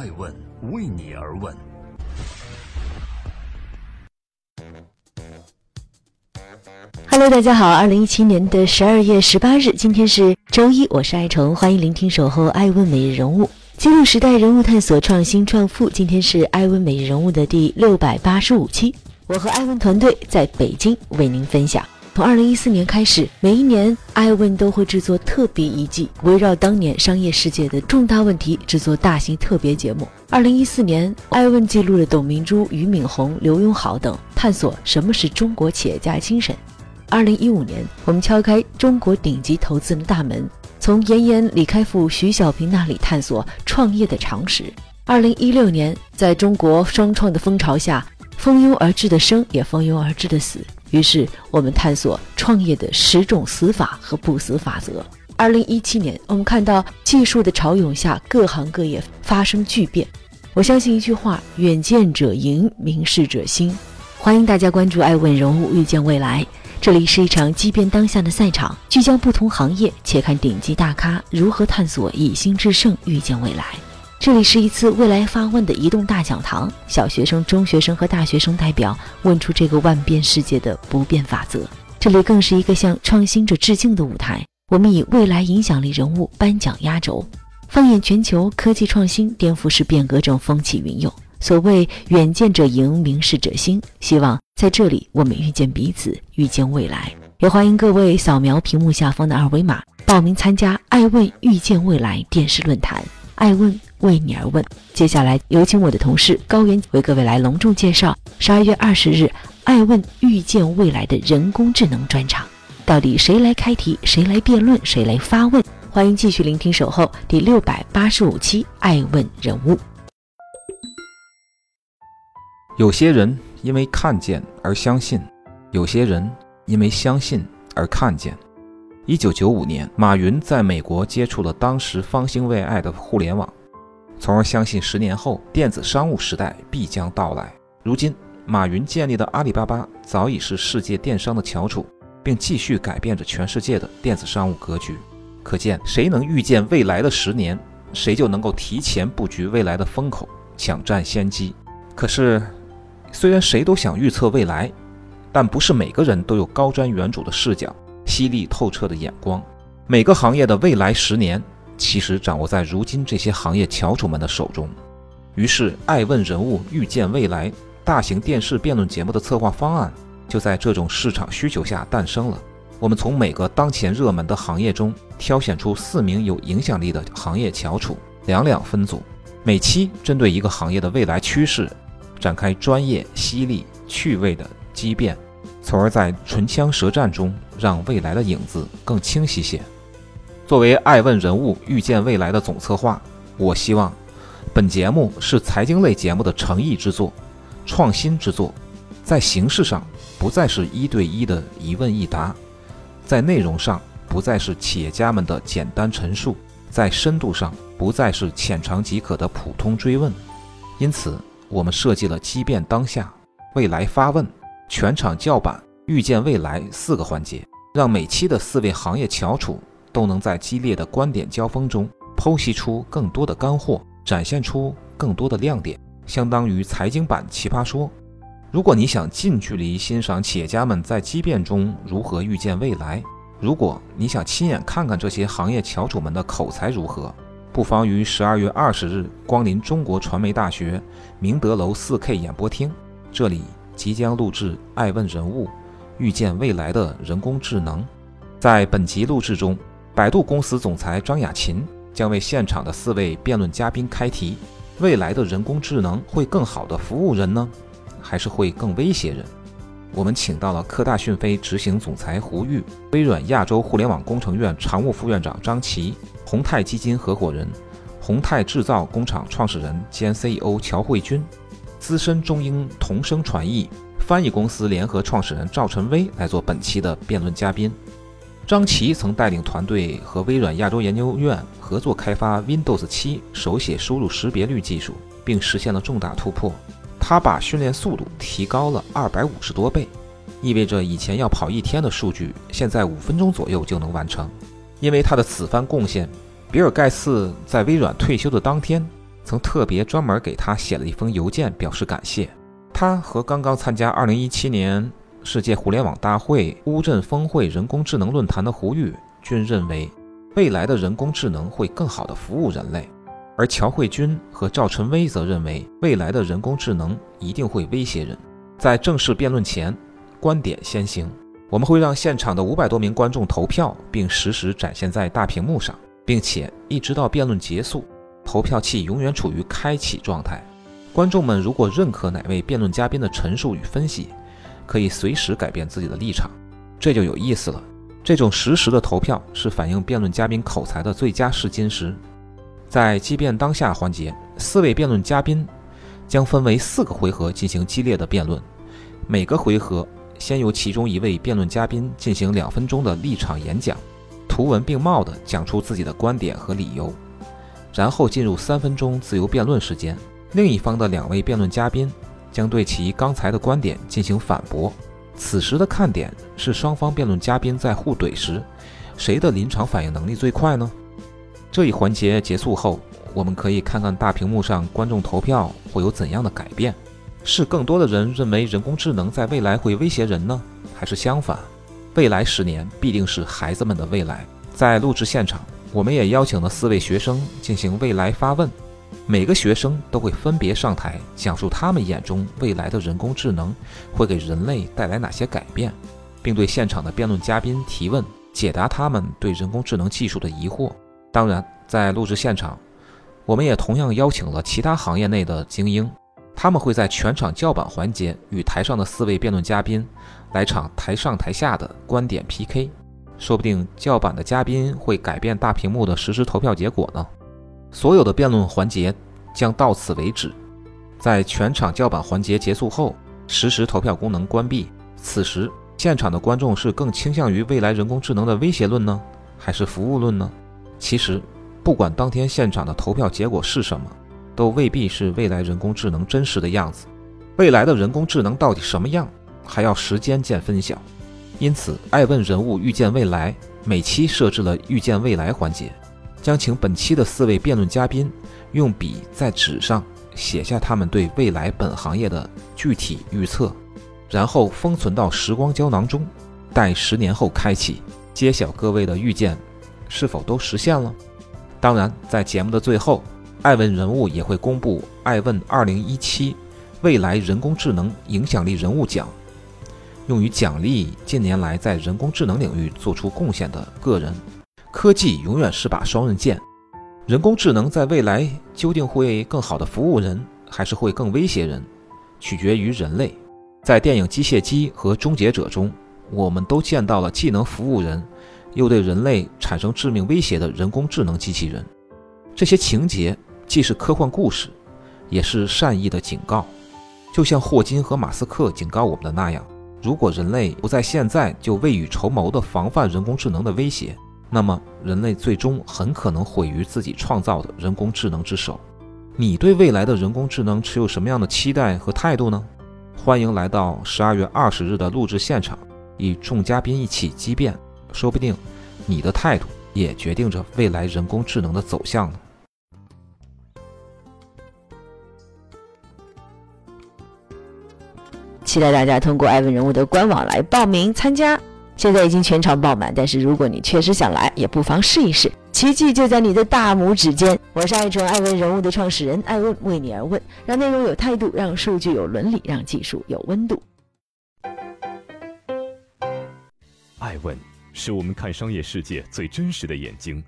爱问为你而问。Hello，大家好，二零一七年的十二月十八日，今天是周一，我是爱虫，欢迎聆听守候爱问每日人物，记录时代人物，探索创新创富。今天是爱问每日人物的第六百八十五期，我和爱问团队在北京为您分享。从二零一四年开始，每一年艾问都会制作特别一季，围绕当年商业世界的重大问题制作大型特别节目。二零一四年，艾问记录了董明珠、俞敏洪、刘永好等，探索什么是中国企业家精神。二零一五年，我们敲开中国顶级投资人的大门，从严严、李开复、徐小平那里探索创业的常识。二零一六年，在中国双创的风潮下，蜂拥而至的生也蜂拥而至的死。于是，我们探索创业的十种死法和不死法则。二零一七年，我们看到技术的潮涌下，各行各业发生巨变。我相信一句话：远见者赢，明事者兴。欢迎大家关注“爱问人物，遇见未来”。这里是一场激变当下的赛场，聚焦不同行业，且看顶级大咖如何探索以心制胜，遇见未来。这里是一次未来发问的移动大讲堂，小学生、中学生和大学生代表问出这个万变世界的不变法则。这里更是一个向创新者致敬的舞台。我们以未来影响力人物颁奖压轴。放眼全球，科技创新颠覆式变革正风起云涌。所谓远见者赢，明事者兴。希望在这里我们遇见彼此，遇见未来。也欢迎各位扫描屏幕下方的二维码，报名参加“爱问遇见未来”电视论坛。爱问。为你而问，接下来有请我的同事高原为各位来隆重介绍十二月二十日爱问遇见未来的人工智能专场。到底谁来开题，谁来辩论，谁来发问？欢迎继续聆听守候第六百八十五期爱问人物。有些人因为看见而相信，有些人因为相信而看见。一九九五年，马云在美国接触了当时方兴未艾的互联网。从而相信十年后电子商务时代必将到来。如今，马云建立的阿里巴巴早已是世界电商的翘楚，并继续改变着全世界的电子商务格局。可见，谁能预见未来的十年，谁就能够提前布局未来的风口，抢占先机。可是，虽然谁都想预测未来，但不是每个人都有高瞻远瞩的视角、犀利透彻的眼光。每个行业的未来十年。其实掌握在如今这些行业翘楚们的手中。于是，爱问人物预见未来大型电视辩论节目的策划方案就在这种市场需求下诞生了。我们从每个当前热门的行业中挑选出四名有影响力的行业翘楚，两两分组，每期针对一个行业的未来趋势展开专业、犀利、趣味的激辩，从而在唇枪舌战中让未来的影子更清晰些。作为爱问人物预见未来的总策划，我希望本节目是财经类节目的诚意之作、创新之作，在形式上不再是一对一的一问一答，在内容上不再是企业家们的简单陈述，在深度上不再是浅尝即可的普通追问。因此，我们设计了激辩当下、未来发问、全场叫板、预见未来四个环节，让每期的四位行业翘楚。都能在激烈的观点交锋中剖析出更多的干货，展现出更多的亮点，相当于财经版奇葩说。如果你想近距离欣赏企业家们在激辩中如何预见未来，如果你想亲眼看看这些行业翘楚们的口才如何，不妨于十二月二十日光临中国传媒大学明德楼四 K 演播厅，这里即将录制《爱问人物预见未来的人工智能》。在本集录制中。百度公司总裁张亚勤将为现场的四位辩论嘉宾开题：未来的人工智能会更好的服务人呢，还是会更威胁人？我们请到了科大讯飞执行总裁胡玉、微软亚洲互联网工程院常务副院长张琦、宏泰基金合伙人、宏泰制造工厂创始人兼 CEO 乔慧君、资深中英同声传译翻译公司联合创始人赵晨威来做本期的辩论嘉宾。张琪曾带领团队和微软亚洲研究院合作开发 Windows 7手写输入识别率技术，并实现了重大突破。他把训练速度提高了二百五十多倍，意味着以前要跑一天的数据，现在五分钟左右就能完成。因为他的此番贡献，比尔盖茨在微软退休的当天，曾特别专门给他写了一封邮件表示感谢。他和刚刚参加2017年世界互联网大会乌镇峰会人工智能论坛的胡玉均认为，未来的人工智能会更好地服务人类。而乔慧君和赵晨威则认为，未来的人工智能一定会威胁人。在正式辩论前，观点先行。我们会让现场的五百多名观众投票，并实时展现在大屏幕上，并且一直到辩论结束，投票器永远处于开启状态。观众们如果认可哪位辩论嘉宾的陈述与分析，可以随时改变自己的立场，这就有意思了。这种实时的投票是反映辩论嘉宾口才的最佳试金石。在激辩当下环节，四位辩论嘉宾将分为四个回合进行激烈的辩论，每个回合。先由其中一位辩论嘉宾进行两分钟的立场演讲，图文并茂地讲出自己的观点和理由，然后进入三分钟自由辩论时间。另一方的两位辩论嘉宾将对其刚才的观点进行反驳。此时的看点是双方辩论嘉宾在互怼时，谁的临场反应能力最快呢？这一环节结束后，我们可以看看大屏幕上观众投票会有怎样的改变。是更多的人认为人工智能在未来会威胁人呢，还是相反？未来十年必定是孩子们的未来。在录制现场，我们也邀请了四位学生进行未来发问，每个学生都会分别上台讲述他们眼中未来的人工智能会给人类带来哪些改变，并对现场的辩论嘉宾提问，解答他们对人工智能技术的疑惑。当然，在录制现场，我们也同样邀请了其他行业内的精英。他们会在全场叫板环节与台上的四位辩论嘉宾来场台上台下的观点 PK，说不定叫板的嘉宾会改变大屏幕的实时投票结果呢。所有的辩论环节将到此为止，在全场叫板环节结束后，实时投票功能关闭。此时，现场的观众是更倾向于未来人工智能的威胁论呢，还是服务论呢？其实，不管当天现场的投票结果是什么。都未必是未来人工智能真实的样子。未来的人工智能到底什么样，还要时间见分晓。因此，爱问人物预见未来每期设置了预见未来环节，将请本期的四位辩论嘉宾用笔在纸上写下他们对未来本行业的具体预测，然后封存到时光胶囊中，待十年后开启，揭晓各位的预见是否都实现了。当然，在节目的最后。爱问人物也会公布爱问2017未来人工智能影响力人物奖，用于奖励近年来在人工智能领域做出贡献的个人。科技永远是把双刃剑，人工智能在未来究竟会更好的服务人，还是会更威胁人，取决于人类。在电影《机械姬》和《终结者》中，我们都见到了既能服务人，又对人类产生致命威胁的人工智能机器人。这些情节。既是科幻故事，也是善意的警告，就像霍金和马斯克警告我们的那样：如果人类不在现在就未雨绸缪地防范人工智能的威胁，那么人类最终很可能毁于自己创造的人工智能之手。你对未来的人工智能持有什么样的期待和态度呢？欢迎来到十二月二十日的录制现场，与众嘉宾一起激辩，说不定你的态度也决定着未来人工智能的走向呢。期待大家通过爱问人物的官网来报名参加，现在已经全场爆满。但是如果你确实想来，也不妨试一试，奇迹就在你的大拇指间。我是爱宠爱问人物的创始人，爱问为你而问，让内容有态度，让数据有伦理，让技术有温度。爱问是我们看商业世界最真实的眼睛。